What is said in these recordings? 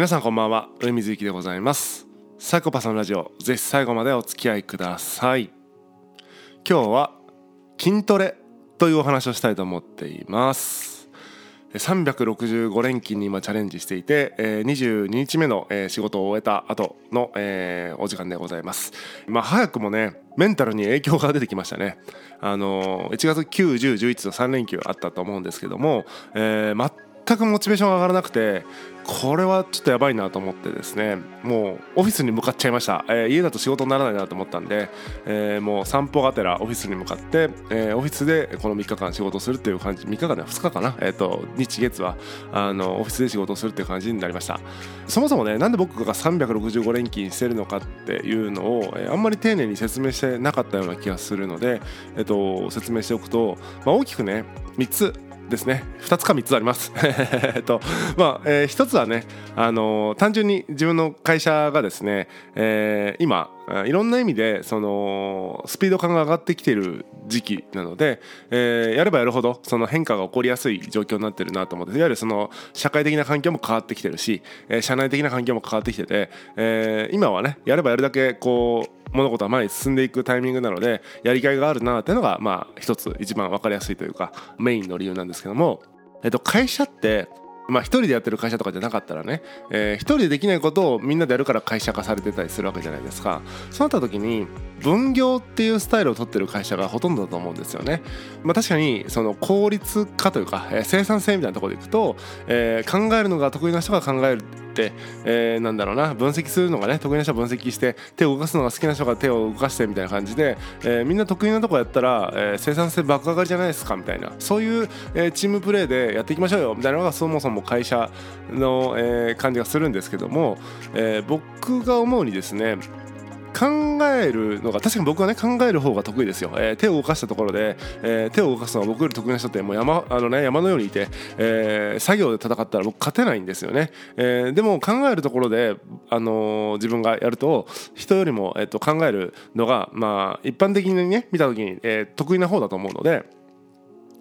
皆さんこんばんは。上水幸でございます。サイコパスのラジオぜひ最後までお付き合いください。今日は筋トレというお話をしたいと思っています。365連勤に今チャレンジしていて22日目の仕事を終えた後のお時間でございます。まあ早くもねメンタルに影響が出てきましたね。あの1月9、10、11の3連休あったと思うんですけども、えー、全くモチベーションが上がらなくてこれはちょっとやばいなと思ってですねもうオフィスに向かっちゃいました、えー、家だと仕事にならないなと思ったんで、えー、もう散歩がてらオフィスに向かって、えー、オフィスでこの3日間仕事するっていう感じ3日間では2日かな、えーと、日月はあのオフィスで仕事するっていう感じになりました。そもそもねなんで僕が365連勤してるのかっていうのを、え、あんまり丁寧に説明してなかったような気がするので、えーと、説明しておくと、まあ、大きくね3つですね。2つか3つあります。えっとまあ、えー、1つはねあの、単純に自分の会社がですね、えー、今いろんな意味でそのスピード感が上がってきてる時期なので、えー、やればやるほどその変化が起こりやすい状況になってるなと思っていわゆるその社会的な環境も変わってきてるし、えー、社内的な環境も変わってきてて、えー、今はねやればやるだけこう物事は前に進んでいくタイミングなのでやりがいがあるなっていうのがまあ一つ一番分かりやすいというかメインの理由なんですけども、えっと、会社ってまあ1人でやってる会社とかじゃなかったらね、えー、1人でできないことをみんなでやるから会社化されてたりするわけじゃないですかそうなった時に分業っていうスタイルを取ってる会社がほとんどだと思うんですよね。まあ、確かにその効率化というか、えー、生産性みたいなところでいくと、えー、考えるのが得意な人が考える、えー、なんだろうな分析するのがね得意な人は分析して手を動かすのが好きな人が手を動かしてみたいな感じで、えー、みんな得意なとこやったら、えー、生産性爆上がりじゃないですかみたいな。そういう、えー、チームプレーでやっていきましょうよみたいなのがそもそも会社の、えー、感じがするんですけども、えー、僕が思うにですね考えるのが確かに僕はね考える方が得意ですよ、えー、手を動かしたところで、えー、手を動かすのは僕より得意な人ってもう山 あの、ね、山のようにいて、えー、作業で戦ったら僕勝てないんですよね、えー、でも考えるところで、あのー、自分がやると人よりも、えー、と考えるのが、まあ、一般的にね見た時に、えー、得意な方だと思うので。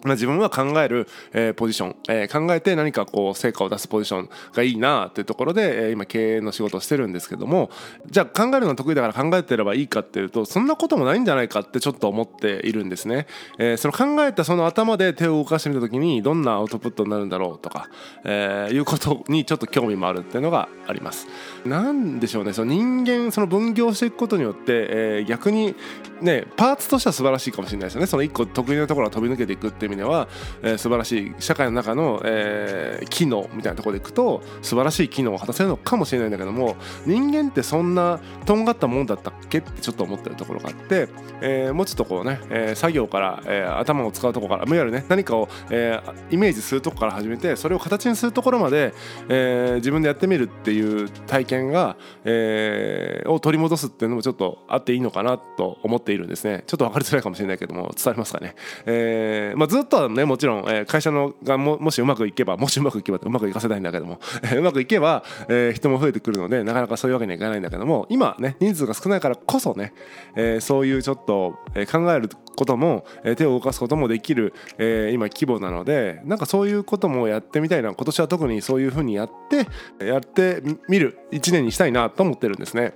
まあ、自分は考える、えー、ポジション、えー、考えて何かこう成果を出すポジションがいいなっていうところで、えー、今経営の仕事をしてるんですけどもじゃあ考えるのが得意だから考えてればいいかっていうとそんなこともないんじゃないかってちょっと思っているんですね、えー、その考えたその頭で手を動かしてみた時にどんなアウトプットになるんだろうとか、えー、いうことにちょっと興味もあるっていうのがあります。なんでしょうねその人間その分業していくことによって、えー、逆にねパーツとしては素晴らしいかもしれないですよね。その一個得意なところを飛び抜けていくっていう意味では、えー、素晴らしい社会の中の、えー、機能みたいなところでいくと素晴らしい機能を果たせるのかもしれないんだけども人間ってそんなとんがったもんだったっけってちょっと思ってるところがあって、えー、もうちょっとこうね、えー、作業から、えー、頭を使うとこからいわゆるね何かを、えー、イメージするところから始めてそれを形にするところまで、えー、自分でやってみるっていう体験が、えー、を取り戻すっていうのもちょっとあっていいのかなと思っているんですね。ちょっと分かりづらいかもしれないけども伝わりますかね、えーまあ、ずっとはねもちろん、えー、会社のがももしうまくいけばもしうまくいけばうまくいかせたいんだけども、え、うまくいけば、えー、人も増えてくるのでなかなかそういうわけにはいかないんだけども今ね人数が少ないからこそね、えー、そういうちょっと、えー、考えることも、えー、手を動かすこともできる、えー、今規模なのでなんかそういうこともやってみたいな今年は特にそういうふうにやってやってみる1年にしたいなと思ってるんですね。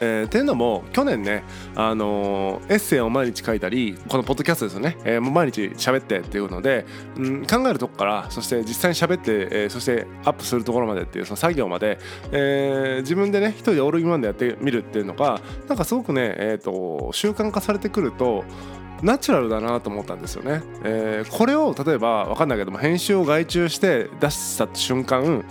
えー、っていうのも去年ね、あのー、エッセイを毎日書いたりこのポッドキャストですよね、えー、もう毎日喋ってっていうので、うん、考えるとこからそして実際に喋って、えー、そしてアップするところまでっていうその作業まで、えー、自分でね一人でオールインワンでやってみるっていうのがなんかすごくね、えーと、習慣化されてくるとナチュラルだなと思ったんですよね、えー、これを例えば分かんないけども編集を外注して出した瞬間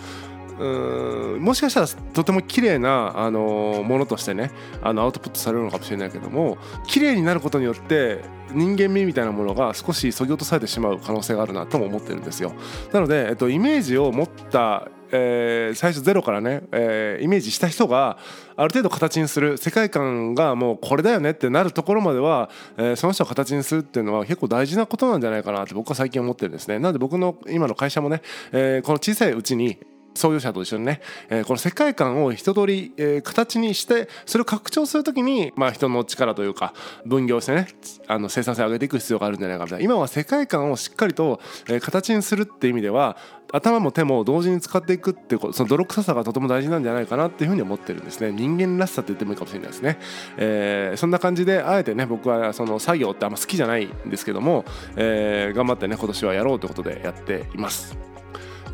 うんもしかしたらとても綺麗なあのものとしてねあのアウトプットされるのかもしれないけども綺麗になることによって人間味みたいなものが少しそぎ落とされてしまう可能性があるなとも思ってるんですよ。なので、えっと、イメージを持ったえー、最初ゼロからね、えー、イメージした人がある程度形にする世界観がもうこれだよねってなるところまでは、えー、その人を形にするっていうのは結構大事なことなんじゃないかなって僕は最近思ってるんですね。なので僕の今の会社もね、えー、この小さいうちに創業者と一緒にね、えー、この世界観を一通り、えー、形にしてそれを拡張する時に、まあ、人の力というか分業してねあの生産性を上げていく必要があるんじゃないかみたいな。今は世界観をしっかりと、えー、形にするって意味では頭も手も同時に使っていくってその泥臭さがとても大事なんじゃないかなっていうふうに思ってるんですね。人間らしさって言ってもいいかもしれないですね、えー、そんな感じであえてね僕はその作業ってあんま好きじゃないんですけども、えー、頑張ってね今年はやろうということでやっています。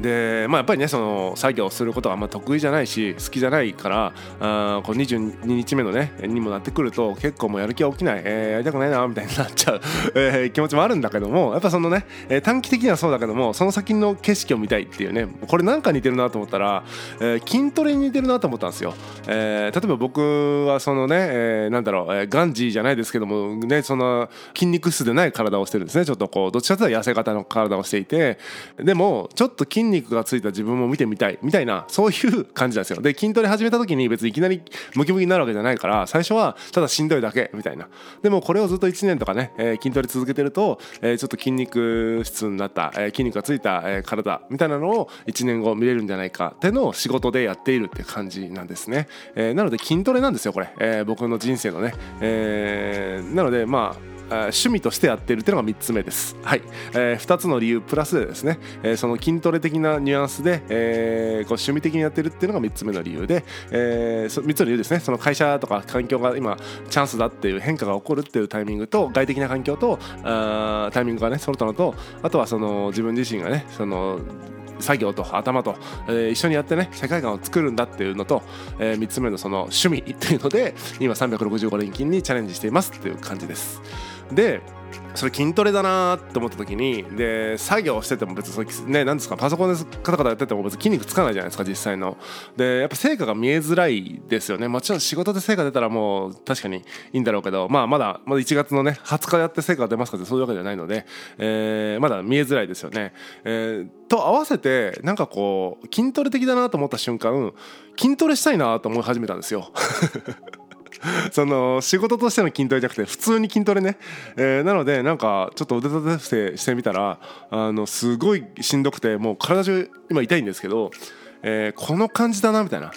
でまあやっぱりねその作業することがあんま得意じゃないし好きじゃないからあこう22日目のねにもなってくると結構もうやる気は起きない、えー、やりたくないなみたいになっちゃう、えー、気持ちもあるんだけどもやっぱそのね、えー、短期的にはそうだけどもその先の景色を見たいっていうねこれなんか似てるなと思ったら、えー、筋トレに似てるなと思ったんですよ、えー、例えば僕はそのね、えー、なんだろう、えー、ガンジーじゃないですけどもねその筋肉質でない体をしてるんですね。ちょっとこうどっちかというと痩せ型の体をしていて。でもちょっと筋肉がついた自分も見てみたいみたいなそういう感じなんですよ。で筋トレ始めた時に別にいきなりムキムキになるわけじゃないから最初はただしんどいだけみたいな。でもこれをずっと1年とかね、えー、筋トレ続けてると、えー、ちょっと筋肉質になった、えー、筋肉がついた、え、体みたいなのを1年後見れるんじゃないかってのを仕事でやっているって感じなんですね、え、なので筋トレなんですよこれ、え、僕の人生のね、え、なのでまあ趣味としてやってるっていうのが3つ目です。はい、えー、2つの理由プラスでですね、えー、その筋トレ的なニュアンスで、えー、こう趣味的にやってるっていうのが3つ目の理由で、えー、3つの理由ですねその会社とか環境が今チャンスだっていう変化が起こるっていうタイミングと外的な環境とあタイミングがね揃ったのとあとはその自分自身がねその作業と頭と、えー、一緒にやってね世界観を作るんだっていうのと、えー、3つ目のその趣味っていうので今365連勤にチャレンジしていますっていう感じです。でそれ筋トレだなって思った時にで作業してても別にそね何ですかパソコンでカタカタやってても別に筋肉つかないじゃないですか実際の。でやっぱ成果が見えづらいですよね。もちろん仕事で成果出たらもう確かにいいんだろうけどまあまだまだ1月のね20日やって成果が出ますかってそういうわけじゃないので、えー、まだ見えづらいですよね、えー、と合わせてなんかこう筋トレ的だなと思った瞬間筋トレしたいなと思い始めたんですよ。その仕事としての筋トレじゃなくて普通に筋トレね、えー、なのでなんかちょっと腕立て伏せしてみたらあのすごいしんどくてもう体中今痛いんですけど、えー、この感じだなみたいな。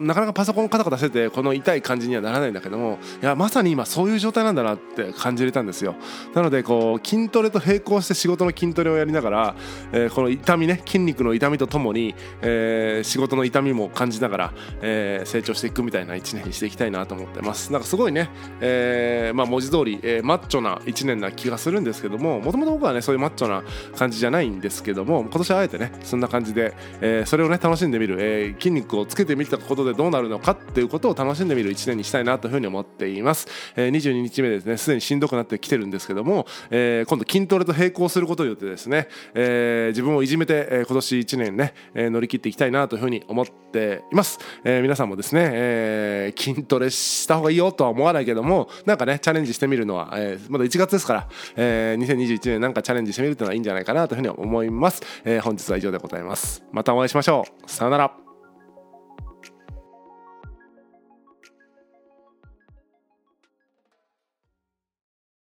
なかなかパソコンカタカタしててこの痛い感じにはならないんだけどもいやまさに今そういう状態なんだなって感じれたんですよ。なのでこう筋トレと並行して仕事の筋トレをやりながら、えー、この痛みね筋肉の痛みとともに、えー、仕事の痛みも感じながら、えー、成長していくみたいな1年にしていきたいなと思ってます。なんかすごいね、えーまあ、文字通り、えー、マッチョな1年な気がするんですけどももともと僕はねそういうマッチョな感じじゃないんですけども今年はあえてねそんな感じで、えー、それをね楽しんでみる、えー、筋肉をつけてみたことででどうなるのかっていうことを楽しんでみる1年にしたいなというふうに思っています、えー、22日目ですね。すでにしんどくなってきてるんですけども、えー、今度筋トレと並行することによってですね、えー、自分をいじめて、えー、今年1年ね、えー、乗り切っていきたいなというふうに思っています、えー、皆さんもですね、えー、筋トレした方がいいよとは思わないけどもなんかねチャレンジしてみるのは、えー、まだ1月ですから、えー、2021年なんかチャレンジしてみるというのはいいんじゃないかなというふうに思います、えー、本日は以上でございます。またお会いしましょう。さよなら。